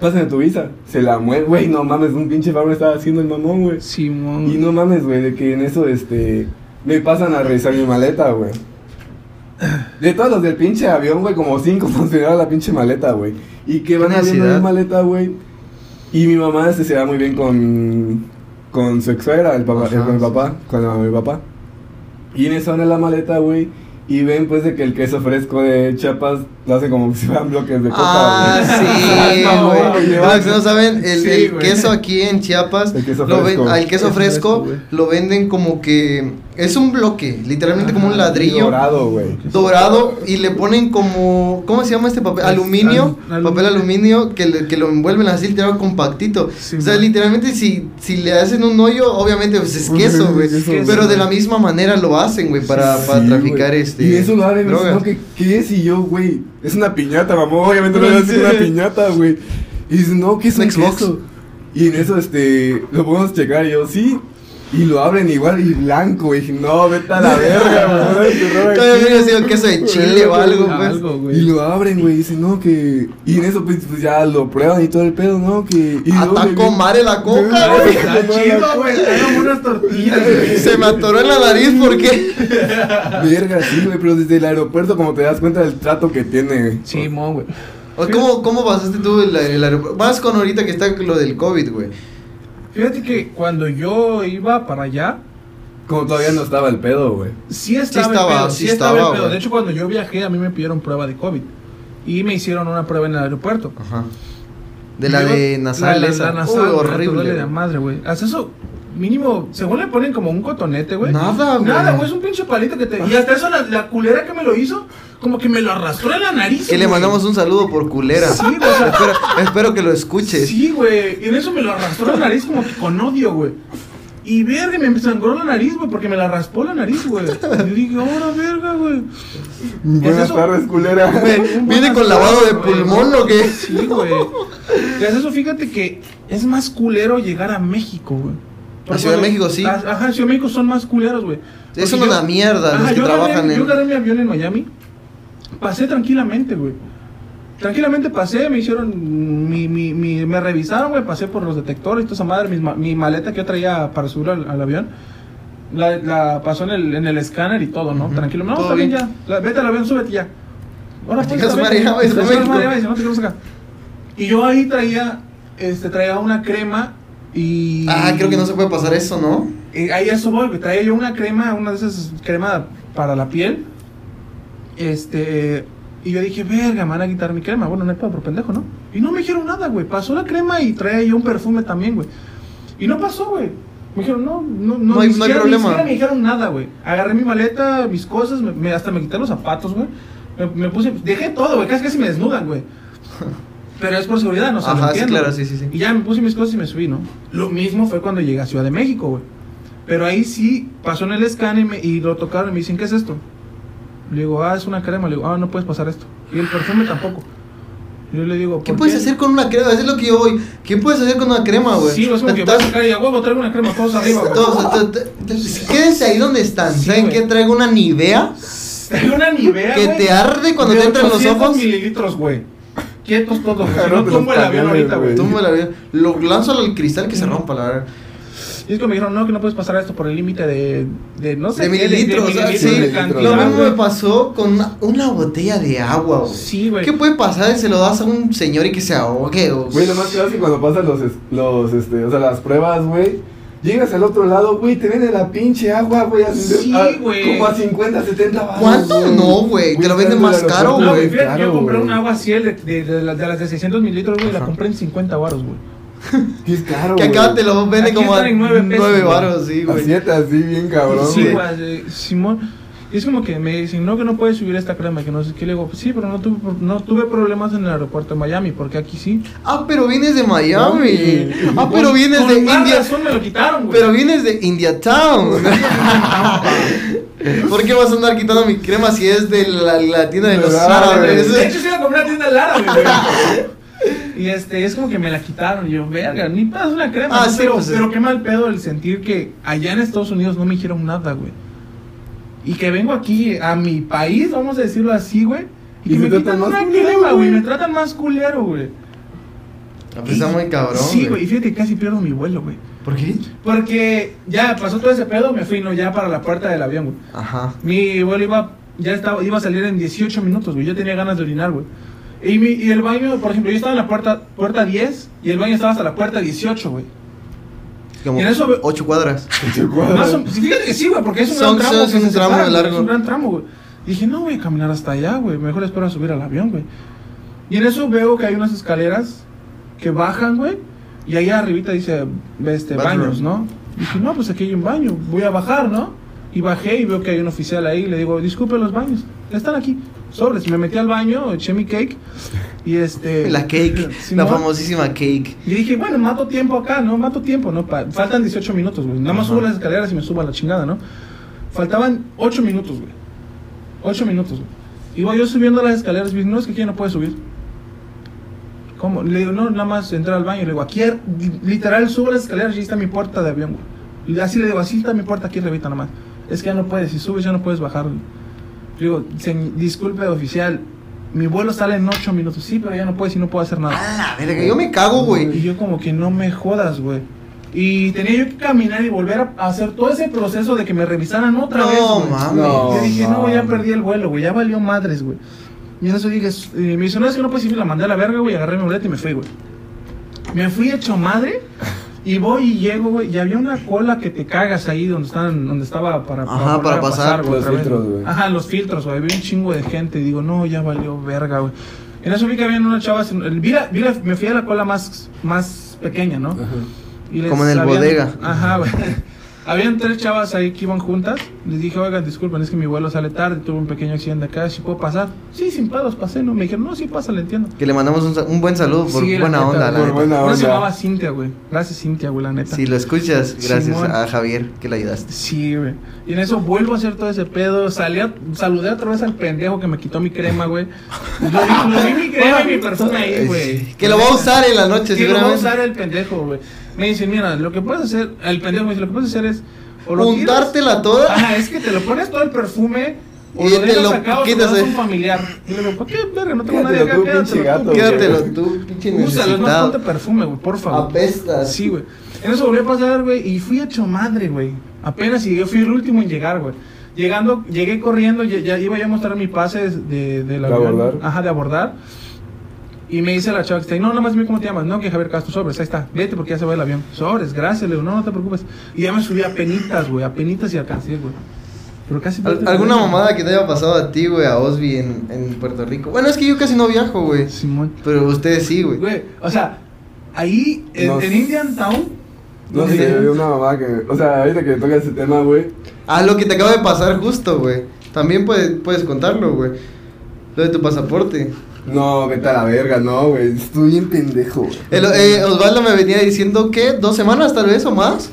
Pásame tu visa. Se la mueve, güey, no mames, un pinche favor estaba haciendo el mamón, güey. Simón. Y no mames, güey, de que en eso, este, me pasan a revisar mi maleta, güey. De todos los del pinche avión, güey, como cinco consideraban la pinche maleta, güey. Y que van abriendo mi maleta, güey. Y mi mamá este, se da muy bien con, con su ex suegra, el papá, Ajá, eh, con mi papá, con la- mi papá. Y en eso abre la maleta, güey. Y ven pues de que el queso fresco de Chiapas lo hacen como si fueran bloques de coca. Ah, güey. sí, No, güey. saben, el, Sí, el güey. queso aquí en Chiapas, El queso lo ven- fresco. al queso fresco, fresco, lo venden como que es un bloque, literalmente como un ladrillo Dorado, güey. dorado y le ponen como, ¿cómo se llama este papel? Aluminio, al- papel aluminio. que, le- que lo envuelven así, literal compactito. Sí, o sea, man. literalmente si, si le hacen un hoyo, obviamente pues es queso, güey. Pero de la misma manera lo hacen, güey, para, para traficar este Y eso lo drogas. ¿no? ¿Qué, ¿Qué es? Y yo, güey, es una piñata, mamá. Obviamente no Sí. es una piñata, güey. Y dice, no, ¿qué es Un un Xbox. queso? Y en eso, este, lo podemos checar. Y yo, sí. Y lo abren igual y blanco. Y dije, no, vete a la verga, güey. Todavía aquí". hubiera sido queso de chile o algo, pues. algo, güey. Y lo abren, güey, y dicen, no, que... Y en eso, pues, pues, ya lo prueban y todo el pedo, ¿no? Que... Y luego Atacó me- madre la coca, güey. Está chido, güey. Eran unas tortillas, güey. Se me atoró en la nariz, ¿por qué? Verga, sí, güey, pero desde el aeropuerto, como te das cuenta del trato que tiene, güey. Simón, güey. O, ¿Cómo, ¿Cómo pasaste tú el, el aeropuerto? Vas con ahorita que está lo del COVID, güey. Fíjate que cuando yo iba para allá, Como todavía no estaba el pedo, güey. sí estaba, estaba, el pedo, sí sí estaba, estaba, el pedo. De hecho, cuando yo viajé, a mí me pidieron prueba de COVID. Y me hicieron una prueba en el aeropuerto. Ajá. De la Yo- de nasal la, la- esa. la nasal, Uy, horrible. güey. madre, güey. Haz eso, mínimo, según le ponen como un cotonete, güey. Nada, güey. Nada, güey, es un pinche palito que te... Y hasta eso, la, la culera que me lo hizo, como que me lo arrastró en la nariz, Que le mandamos un saludo por culera. Sí, güey, o sea- espero, espero que lo escuches. Sí, güey. Y en eso me lo arrastró la nariz como que con odio, güey. Y verga, me sangró la nariz, güey, porque me la raspó la nariz, güey. Y yo dije, ahora verga, güey. Buenas eso? tardes, culera. ¿Viene con lavado de pulmón o qué? Sí, güey. Tras eso, fíjate que es más culero llegar a México, güey. A Ciudad de México, sí. Ajá, Ciudad de México son más culeros, güey. Es una mierda los que trabajan en- Yo agarré mi avión en Miami, pasé tranquilamente, güey. Tranquilamente pasé, me hicieron, mi, mi, mi- me revisaron, güey, pasé por los detectores toda esa madre, ma- mi maleta que yo traía para subir al, al avión, la, la pasó en el, en el escáner y todo, ¿no? Tranquilo, no, está bien, ya, La- vete al avión, súbete ya. Ahora pues, está bien. no te queremos acá. Y yo ahí traía, este, traía una crema y... Ah, creo que no se puede pasar eso, ¿no? Eh, ahí eso voy. Traía yo una crema, una de esas crema para la piel. Este. Y yo dije, verga, me van a quitar mi crema. Bueno, no hay pedo por pendejo, ¿no? Y no me dijeron nada, güey. Pasó la crema y traía yo un perfume también, güey. Y no pasó, güey. Me dijeron, no, no, no, No hay- ni no hay siquiera- problema. Ni siquiera me dijeron nada, güey. Agarré mi maleta, mis cosas, me, me- hasta me quité los zapatos, güey. Me, me puse, dejé todo, güey. Casi casi me desnudan, güey. Pero es por seguridad, no sé. Ajá, sí, claro, sí, sí, sí. Y ya me puse mis cosas y me subí, ¿no? Lo mismo fue cuando llegué a Ciudad de México, güey. Pero ahí sí pasó en el scan y, me- y lo tocaron y me dicen, ¿qué es esto? Le digo, ah, es una crema. Le digo, ah, no puedes pasar esto. Y el perfume tampoco. Yo le digo, ¿Qué ¿por puedes hacer con una crema? Eso es lo que yo voy. ¿Qué puedes hacer con una crema, güey? Sí, es como que vas a sacar y a huevo traigo una crema todos arriba, güey. todos- to- to- to- Quédense ahí donde están. Sí, ¿Saben qué? Traigo una Nivea Traigo una Nivea, que güey, te arde cuando de te entran los 800 ojos. mililitros, güey. Quietos todos, güey. Si no de tumbo el avión ahorita, güey. güey. Me la ves. Lo lanzo al cristal que se rompa, la verdad. Y es que me dijeron, no, que no puedes pasar esto por el límite de, de, no sé De qué, mililitros, o sea, mililitros, sí. de mililitros. cantidad, Lo mismo güey. me pasó con una, una botella de agua, güey. Sí, güey. ¿Qué puede pasar si se lo das a un señor y que se ahogue? O... Güey, lo más claro es que cuando pasan los, los, este, o sea, las pruebas, güey, Llegas al otro lado, güey, te venden la pinche agua, güey. Sí, güey. Como a 50, 70 baros. ¿Cuánto? No, güey, te lo venden más caro, No, güey, güey, fíjate, yo compré güey. un agua Ciel de, de, de las- de las de 600 mililitros, güey, la compré en 50 baros, güey. Que es caro, Que güey. acá te lo venden Aquí como a están en nueve pesos, 9 güey. baros, sí, A güey. siete así, bien cabrón, Sí, güey. güey, eh, Simón. Y es como que me dicen, no, que no puedes subir esta crema, que no sé qué. Le digo, sí, pero no tuve, no tuve problemas en el aeropuerto de Miami, porque aquí sí. Ah, pero vienes de Miami. Miami. Ah, pero vienes con de India. razón me lo quitaron, güey. Pero vienes de India Town. ¿Por qué vas a andar quitando mi crema si es de la, la tienda de los ¿Verdad, árabes? De hecho, sí la compré a tienda del árabe, güey. Y este, es como que me la quitaron. Y yo, verga, ni pedo, es una crema. Ah, ¿no? sí, pero, pues, pero qué mal pedo el sentir que allá en Estados Unidos no me dijeron nada, güey. Y que vengo aquí a mi país, vamos a decirlo así, güey. Y, Y que me quitan más una culero, crema, güey. Me tratan más culero, güey. Está muy cabrón. Sí, güey. Y fíjate que casi pierdo mi vuelo, güey. ¿Por qué? Porque ya pasó todo ese pedo, me fui, no, ya para la puerta del avión, güey. Ajá. Mi vuelo iba, ya estaba, iba a salir en 18 minutos, güey. Yo tenía ganas de orinar, güey. Y, mi, y el baño, por ejemplo, yo estaba en la puerta, puerta 10 y el baño estaba hasta la puerta 18, güey. Como Y en eso 8 cuadras. Más o- sí, fíjate que sí, güey, porque es un Son- gran tramo. es que un tramo separa, largo. Es un gran tramo, güey. Y dije, no voy a caminar hasta allá, güey. Mejor espero a subir al avión, güey. Y en eso veo que hay unas escaleras que bajan, güey. Y ahí arribita dice, este, Bathroom. baños, ¿no? Y dije, no, pues aquí hay un baño. Voy a bajar, ¿no? Y bajé y veo que hay un oficial ahí. Y le digo, disculpe los baños. Están aquí. Sobres. Me metí al baño, eché mi cake. Y este. La cake. Simón. La famosísima cake. Y dije, bueno, mato tiempo acá, ¿no? Mato tiempo, ¿no? Pa- faltan 18 minutos, güey. Nada más Ajá. subo las escaleras y me subo a la chingada, ¿no? Faltaban 8 minutos, güey. 8 minutos, güey. Iba yo subiendo las escaleras y dije, no, es que aquí no puede subir. ¿Cómo? Le digo, no, nada más entrar al baño. Le digo, aquí, er- literal, subo las escaleras y ahí está mi puerta de avión, güey. Y así le digo, así está mi puerta aquí arribita nada más. Es que ya no puedes, si subes ya no puedes bajar, güey. Digo, "Se- disculpe, oficial, mi vuelo sale en 8 minutos. Sí, pero ya no puedes y no puedo hacer nada. A la verga, yo me cago, Y güey. yo como que no me jodas, güey. Y tenía yo que caminar y volver a hacer todo ese proceso de que me revisaran otra No, vez, güey. mames. No. Yo dije, no, ya perdí el vuelo, güey. Ya valió madres, güey. Y en eso dije, y me dice, no, es que no puedes ir, la mandé a la verga, güey. Agarré mi boleta y me fui, güey. Me fui hecho madre. Y voy y llego, güey. Y había una cola que te cagas ahí donde estaban, donde estaba para, Ajá, para a pasar, los filtros, güey. Ajá, los filtros, güey. Había un chingo de gente. Y digo, no, ya valió verga, güey. En eso vi que habían unas chavas. vi la- vi la- me fui a la cola más, más pequeña, ¿no? Ajá. Y les Como en el habían- bodega. Ajá, güey. Habían tres chavas ahí que iban juntas. Les dije, oigan, disculpen, es que mi vuelo sale tarde, tuve un pequeño accidente acá, ¿si puedo pasar? Sí, sin pedos, pasé, ¿no? Me dijeron, no, sí, pasa, le entiendo. Que le mandamos un, buen saludo por Sí, la buena neta, onda, la por buena Una se onda. llamaba Cintia, güey. Gracias, Cintia, güey, la neta. Si lo escuchas, gracias Simón. a Javier que le ayudaste. Sí, güey. Y en eso vuelvo a hacer todo ese pedo. Salí a- saludé otra vez al pendejo que me quitó mi crema, güey. Lo vi, mi crema y mi perfume ahí, güey. Que lo va a usar en la noche, Que lo va a usar el pendejo, güey. Me dicen, mira, lo que puedes hacer, el pendejo me dice, lo que puedes hacer es... o lo tiras- Untártela toda. Ajá, es que te lo pones todo el perfume o Y lo te lo quitas, a un familiar. Y le digo, ¿para qué, verga? No tengo nadie Quédatelo acá, tú, pinche quédatelo gato. Quédatelo tú, pinche Úsalo, no ponte perfume, güey, por favor. Apestas. Sí, güey. En eso volví a pasar, güey, y fui hecho madre, güey. Apenas y yo fui el último en llegar, güey. Llegando, llegué corriendo, ya, ya iba yo a mostrar mi pase de, de, la ¿De abordar? Ajá, de abordar. Y me dice la chava que está ahí, no, nada más dime cómo te llamas. No, que Javier Castro, sobres, ahí está. Vete porque ya se va el avión. Sobres, gracias, le digo, no, no te preocupes. Y ya me subí a penitas, güey, a penitas y alcancé, güey. Pero casi... Al- ¿Alguna mamada que te haya pasado a ti, güey, a Osby en, en Puerto Rico? Bueno, es que yo casi no viajo, güey. Simón. Pero ustedes sí, güey. Güey, o sea, ahí, en, No en. Indian Town... No sé, una mamá que. O sea, ahorita que toca ese tema, güey. Ah, lo que te acaba de pasar justo, güey. También puedes, puedes contarlo, güey. Lo de tu pasaporte. No, vete a la verga, no, güey. Estoy bien pendejo. El- eh, Osvaldo me venía diciendo que dos semanas tal vez o más.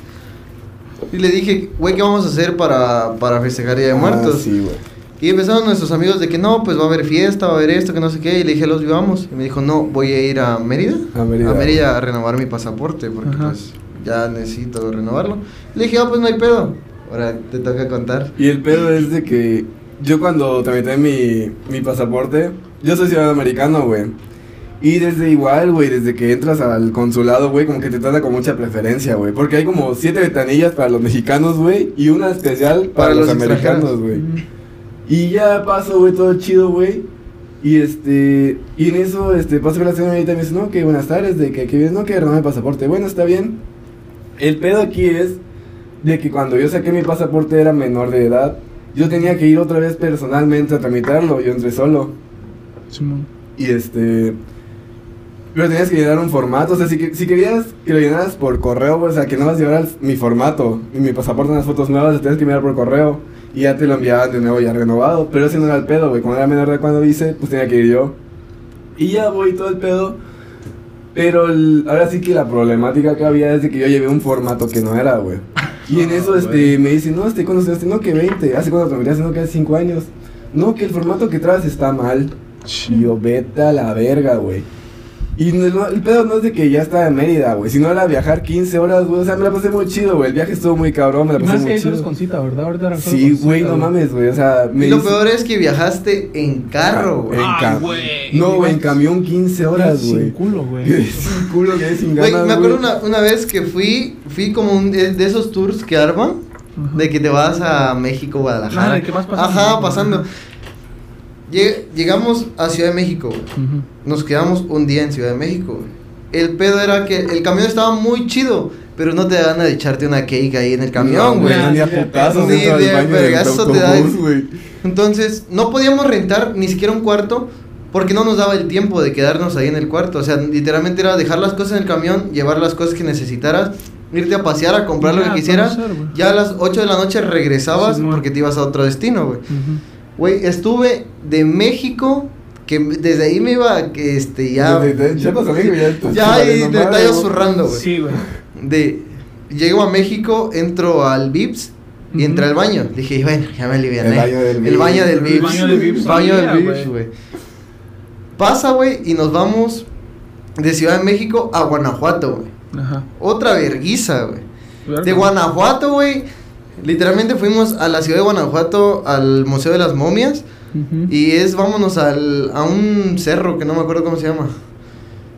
Y le dije, güey, ¿qué vamos a hacer para, para festejar Día de Ah, Muertos? sí, güey. Y empezaron nuestros amigos de que no, pues va a haber fiesta, va a haber esto, que no sé qué. Y le dije, los vivamos. Y me dijo, no, voy a ir a Mérida. A Mérida. a renovar mi pasaporte, porque Ajá. pues ya necesito renovarlo. Le dije, ah, pues no hay pedo. Ahora te toca contar. Y el pedo es de que yo cuando tramité mi, mi pasaporte, yo soy ciudadano americano, güey. Y desde igual, güey, desde que entras al consulado, güey, como que te trata con mucha preferencia, güey. Porque hay como siete ventanillas para los mexicanos, güey, y una especial para, Para los, los americanos, güey. Mm. Y ya paso, güey, todo chido, güey. Y este, y en eso, este, paso con la señorita y me dice, no, que buenas tardes, de que, que vienes, no, que el pasaporte. Bueno, está bien. El pedo aquí es de que cuando yo saqué mi pasaporte era menor de edad. Yo tenía que ir otra vez personalmente a tramitarlo. Yo entré solo. Simón. Y este. Pero tenías que llenar un formato. O sea, si, si querías que lo llenaras por correo, o sea, que no vas a llevar mi formato y mi pasaporte en las fotos nuevas, lo tenías que enviar por correo. Y ya te lo enviaban de nuevo ya renovado. Pero ese no era el pedo, güey. Cuando era menor de cuando hice, pues tenía que ir yo. Y ya voy todo el pedo. Pero el- ahora sí que la problemática que había es de que yo llevé un formato que no era, güey. Y en eso este, me dicen, no, este, ¿cuándo estudiaste? No, que 20. ¿Hace cuánto te metiste? No, que hace 5 años. No, que el formato que traes está mal. Yo, vete a la verga, güey. Y no- el pedo no es de que ya estaba en Mérida, güey. Sino era viajar 15 horas, güey. O sea, me la pasé muy chido, güey. El viaje estuvo muy cabrón, me la Y pasé más que muy es chido. con cita, ¿verdad? Ahorita Sí, güey, no mames, güey. O sea, me Y lo peor es que viajaste en carro, güey. En güey. No, güey, en camión 15 horas, Sin güey. culo, güey. Sin culo, que sin Güey, ganas, me acuerdo güey. una, una vez que fui, fui como un, de, de esos tours que arman, Ajá. de que te vas a México, Guadalajara. Ah, de que vas pasando. Ajá, pasando. Lleg- llegamos a Ciudad de México, güey. Ujú. Nos quedamos un día en Ciudad de México, güey. El pedo era que el camión estaba muy chido, pero no te dan a echarte una cake ahí en el camión, No, güey. Ni a putazos Ni de vergazo te da-. Entonces, no podíamos rentar ni siquiera un cuarto porque no nos daba el tiempo de quedarnos ahí en el cuarto. O sea, literalmente era dejar las cosas en el camión, llevar las cosas que necesitaras, irte a pasear, a comprar lo Ya, que quisieras. Ya a las 8 de la noche regresabas Sí, no. porque te ibas a otro destino, güey. Ujú. Güey, estuve de México, que desde ahí me iba, que este, ya... De- de- de ya estás Ya ahí te zurrando, güey. Sí, güey. De, llego a México, entro al Vips y entré al baño. Dije, bueno, ya me aliviané. El baño del El Vips. baño del El Vips. baño del Vips Baño del Vips, güey. Pasa, güey, y nos vamos de Ciudad de México a Guanajuato, güey. Ajá. Otra verguiza, güey. De Guanajuato, güey. Literalmente fuimos a la ciudad de Guanajuato, al Museo de las Momias. Ujú. Y es, vámonos al, a un cerro que no me acuerdo cómo se llama.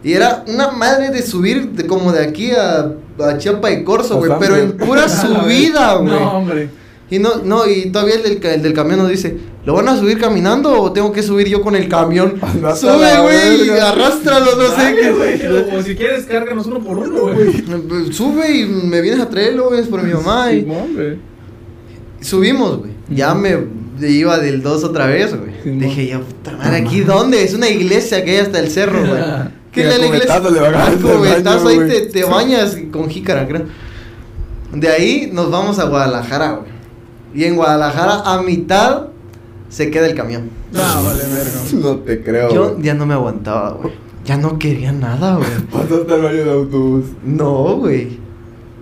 Y era una madre de subir de, como de aquí a, a Chiapa de Corzo, güey. Pero en pura subida, güey. No, hombre. Y no, no, y todavía el del, ca- el del camión nos dice, ¿lo van a subir caminando o tengo que subir yo con el camión? Sube, güey, y arrástralo, no sé qué. güey. O si quieres, cárganos uno por uno, güey. Sube y me vienes a traerlo, güey, es por mi mamá. Y Simón, güey. Subimos, güey. Ya me iba del 2 otra vez, güey. Dije yo, puta madre, ¿aquí dónde? Es una iglesia que hay hasta el cerro, güey. ¿Qué es la iglesia? baño, cubetazo ahí te, te bañas con jícara, creo. De ahí nos vamos a Guadalajara, güey. Y en Guadalajara, a mitad, se queda el camión. No, vale, verga. No te creo. Yo ya no me aguantaba, güey. Ya no quería nada, güey. Pasaste al baño de autobús. No, güey.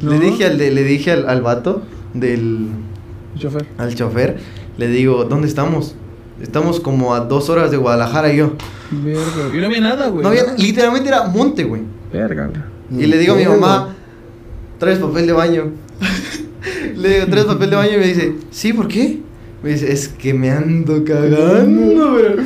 ¿No? Le dije al de, le dije al, al vato del Chofer. al chofer, le digo, ¿dónde estamos? Estamos como a dos horas de Guadalajara y yo. Verga. Y no había nada, güey. No había, literalmente era monte, güey. Verga, güey. Y le digo a mi mamá, ¿traes papel de baño? le digo, ¿traes papel de baño? Y me dice, sí, ¿por qué? Me dice, es que me ando cagando, bro.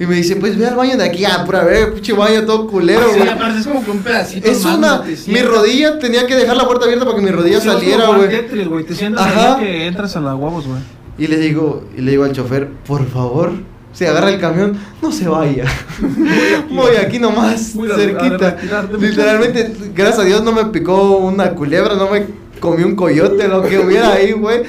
Y me dice, pues ve al baño de aquí, ah, pura ver, pinche baño todo culero, Sí, güey. aparte es como que un pedacito. Es más, una. Mi rodilla tenía que dejar la puerta abierta para que mi rodilla Sí, saliera, güey. Tetris, güey. Te sientas Ajá. ahí que entras a las huevos, güey. Y le digo, y le digo al chofer, por favor, se agarra el camión, no se vaya. Voy aquí nomás, cerquita. Literalmente, gracias a Dios no me picó una culebra, no me comí un coyote, lo que hubiera ahí, güey.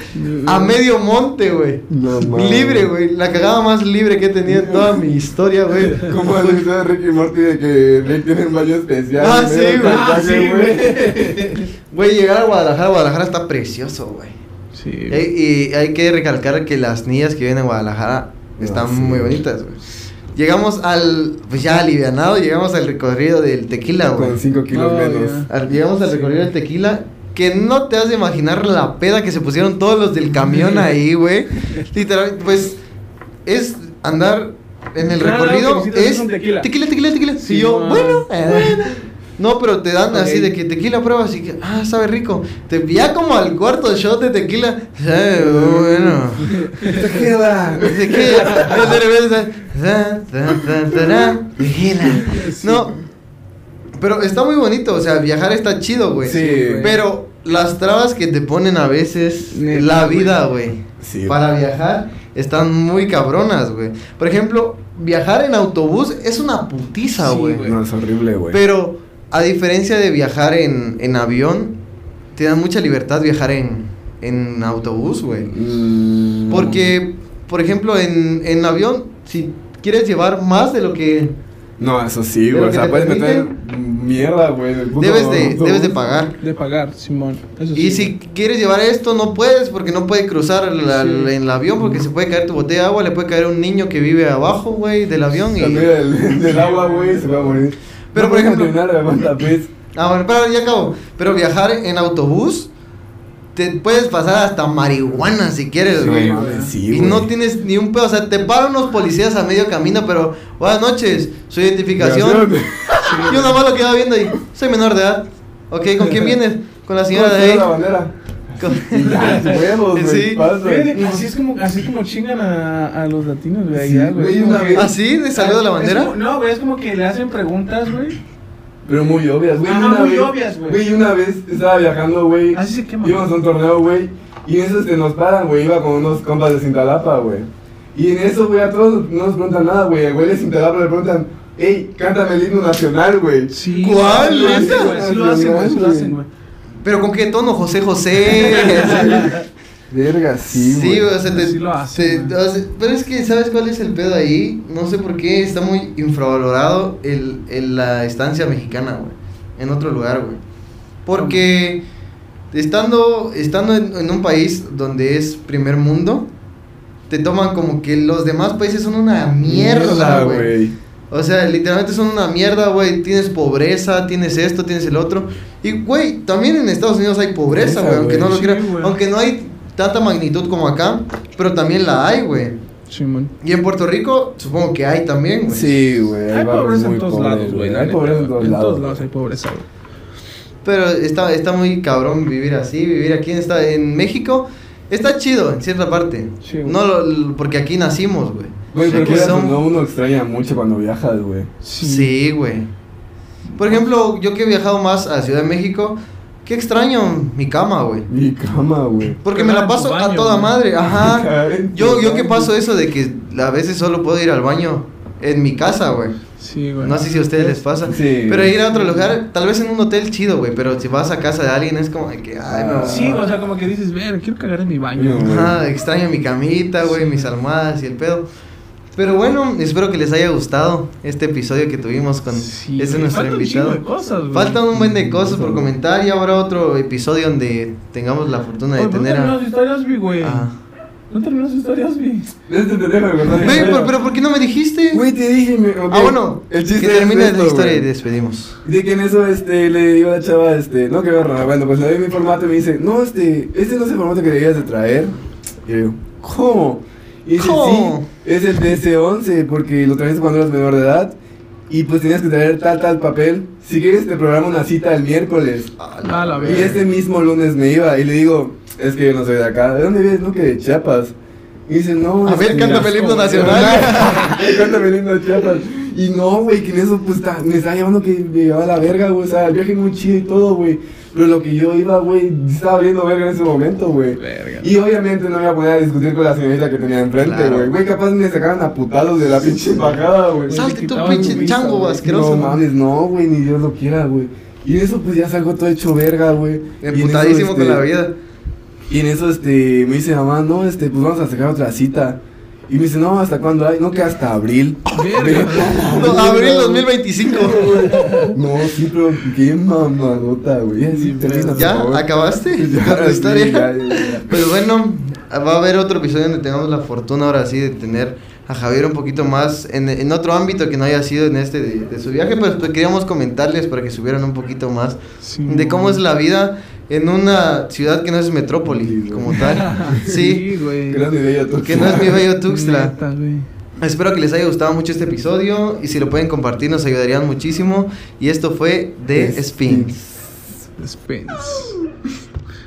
A medio monte, güey. No. Libre, güey. La cagada más libre que he tenido en toda mi historia, güey. Como la historia de Ricky Morty de que Rick tiene un baño especial. Ah, sí, güey. Ah, sí, güey. Güey, llegar a Guadalajara, Guadalajara está precioso, güey. Sí. Y, y hay que recalcar que las niñas que viven en Guadalajara están Ah, sí. muy bonitas, güey. Llegamos al, pues ya alivianado, llegamos al recorrido del tequila, güey. Con 5 kilos Oh, menos. Llegamos al recorrido del tequila, que no te has de imaginar la peda que se pusieron todos los del camión ahí, güey. Literal, pues es andar en el Claro, recorrido, es tequila. tequila, tequila, tequila. Sí, y yo, man. bueno, eh, bueno. No, pero te dan así de que tequila prueba, así que, ah, sabe rico. Te ya como al cuarto shot de tequila, sabe bueno. Te queda. Así que, de repente, ta, ta, ta, ta, ta, tequila. No, pero está muy bonito, o sea, viajar está chido, güey. Sí, güey. Pero las trabas que te ponen a veces Neta, la vida, güey, Sí, para viajar están muy cabronas, güey. Por ejemplo, viajar en autobús es una putiza, Sí, güey. No, es horrible, güey. Pero a diferencia de viajar en, en avión, te dan mucha libertad viajar en, en autobús, güey. Mm. Porque, por ejemplo, en, en avión, si quieres llevar más de lo que No, eso sí, ¿De güey. O sea, puedes meter permiten? Mierda, güey. debes de, debes de pagar. De pagar, Simón. Eso Y sí, si quieres llevar esto, no puedes porque no puede cruzar la- Sí. en el avión porque se puede caer tu botella de agua, le puede caer un niño que vive abajo, güey, del avión y... Del, del agua, güey, se va a morir. Pero, No por puedes ejemplo- terminar. Ah, bueno, pero ya acabo. Pero viajar en autobús, te puedes pasar hasta marihuana si quieres, Sí, güey. Sí, y güey. no tienes ni un pedo, o sea, te paran unos policías a medio camino, pero buenas noches, su identificación. Yo nada más lo quedaba viendo y soy menor de edad. Ok, ¿con quién vienes? Con la señora ¿Cómo de ahí. la bandera? Con- Y ya, huevos, güey. Sí. Así es como, así como chingan a, a los latinos, güey, allá, Sí, güey. güey, ¿Ah, sí? ¿De salió de la bandera? como- no, güey, es como que le hacen preguntas, güey. Pero muy obvias, güey. Ajá, una muy vez- obvias, güey. Güey, una vez estaba viajando, güey. Así se quema. Íbamos a un torneo, güey. Y en eso se nos paran, güey. Iba con unos compas de Cintalapa, güey. Y en eso, güey, a todos no nos preguntan nada, güey. El güey de Cintalapa le preguntan, hey, cántame el himno nacional, güey. Sí. ¿Cuál, Sí lo hacen, güey. Sí lo hacen, güey. Sí lo hacen, güey. Pero con qué tono, José José. Verga, sí, Sí, güey. güey, o sea, te, Sí lo hacen, te- güey. o sea, pero es que, ¿sabes cuál es el pedo ahí? No sé por qué está muy infravalorado el, el- la estancia mexicana, güey. En otro lugar, güey. Porque estando, estando en, en un país donde es primer mundo, te toman como que los demás países son una mierda, güey. O sea, literalmente son una mierda, güey. Tienes pobreza, tienes esto, tienes el otro. Y, güey, también en Estados Unidos hay pobreza, güey. Aunque no lo Sí, crean. Aunque no hay tanta magnitud como acá, pero también la hay, güey. Simón. Y en Puerto Rico, supongo que hay también, güey. Sí, güey. Hay pobreza en todos pobres, lados, güey. Hay pobreza en todos En lados. todos lados hay pobreza, güey. Pero está, está muy cabrón vivir así, vivir aquí en, esta, en México. Está chido, en cierta parte. Sí, no lo- lo- porque aquí nacimos, güey. Güey, pero Que son- no, uno extraña mucho cuando viajas, güey. Sí, güey. Por ejemplo, yo que he viajado más a Ciudad de México, qué extraño mi cama, güey. Mi cama, güey. Porque me la paso a baño, toda güey. madre, ajá. Yo, yo que paso eso de que a veces solo puedo ir al baño en mi casa, güey. Sí, güey. No sé si a ustedes les pasa. Sí. Pero ir a otro lugar, tal vez en un hotel chido, güey. Pero si vas a casa de alguien es como de que, ay, no. Sí, o sea, como que dices, ver, quiero cagar en mi baño. Ajá, extraño mi camita, güey, mis almohadas y el pedo. Pero bueno, espero que les haya gustado este episodio que tuvimos con Sí, este güey, nuestro falta un invitado. de cosas, güey. Faltan un buen de cosas por comentar y habrá otro episodio donde tengamos la fortuna de Oye, ¿pero tener No a... terminó su historia, Osby, güey. Ah. No terminó su historia, Osby. Este te dejo Güey, pero, pero ¿por qué no me dijiste? Güey, te dije, me-. Ah, bueno, el que termine es la historia y güey. despedimos. De que en eso, este, le digo a la chava, este, no que verlo, bueno, pues le doy mi formato y me dice, no, este, este no es el formato que debías de traer. Y yo digo, ¿cómo? Y dice, ¿Cómo? sí, es el DS11, porque lo traes cuando eras menor de edad. Y pues tenías que traer tal, tal papel. Si quieres te programo una cita el miércoles. A la Y ese mismo lunes me iba y le digo, es que yo no soy de acá. ¿De dónde vienes? No, que de Chiapas. Y dice, no. A es ver, que- cántame el himno nacional. cántame el himno de Chiapas. Y no, güey, que en eso pues ta- me estaba llevando que me llevaba a la verga, güey. O sea, el viaje muy chido y todo, güey. Pero lo que yo iba, güey, estaba viendo verga en ese momento, güey. Verga. Y obviamente no me iba a poner a discutir con la señorita que tenía enfrente, Claro. güey. Güey, capaz me sacaban a putados de la pinche embajada, güey. Salte tú, pinche chango asqueroso. No mames, no, güey, ni Dios lo quiera, güey. Y en eso pues ya salgo todo hecho verga, güey. Emputadísimo con este, la vida. Y en eso este me dice mamá, no, este, pues vamos a sacar otra cita. Y me dice, no, ¿hasta cuándo hay? No, que hasta abril. Verga. No, abril 2025. No, sí, pero qué mamadota, güey. Ya, sí, termina, ¿Ya? favor. ¿Acabaste Ya, sí, historia? ya, ya, ya. Pero bueno, va a haber otro episodio donde tengamos la fortuna ahora sí de tener a Javier un poquito más en, en otro ámbito que no haya sido en este de, de su viaje, pues, pues, queríamos comentarles para que subieran un poquito más Sí, de cómo es la vida en una ciudad que no es metrópoli Sí, como tal. Sí, güey. Que no es mi bella Tuxtla. que no es mi bello Tuxtla. Neta, güey. Espero que les haya gustado mucho este episodio y si lo pueden compartir nos ayudarían muchísimo. Y esto fue The The Spins. Spins. Spence.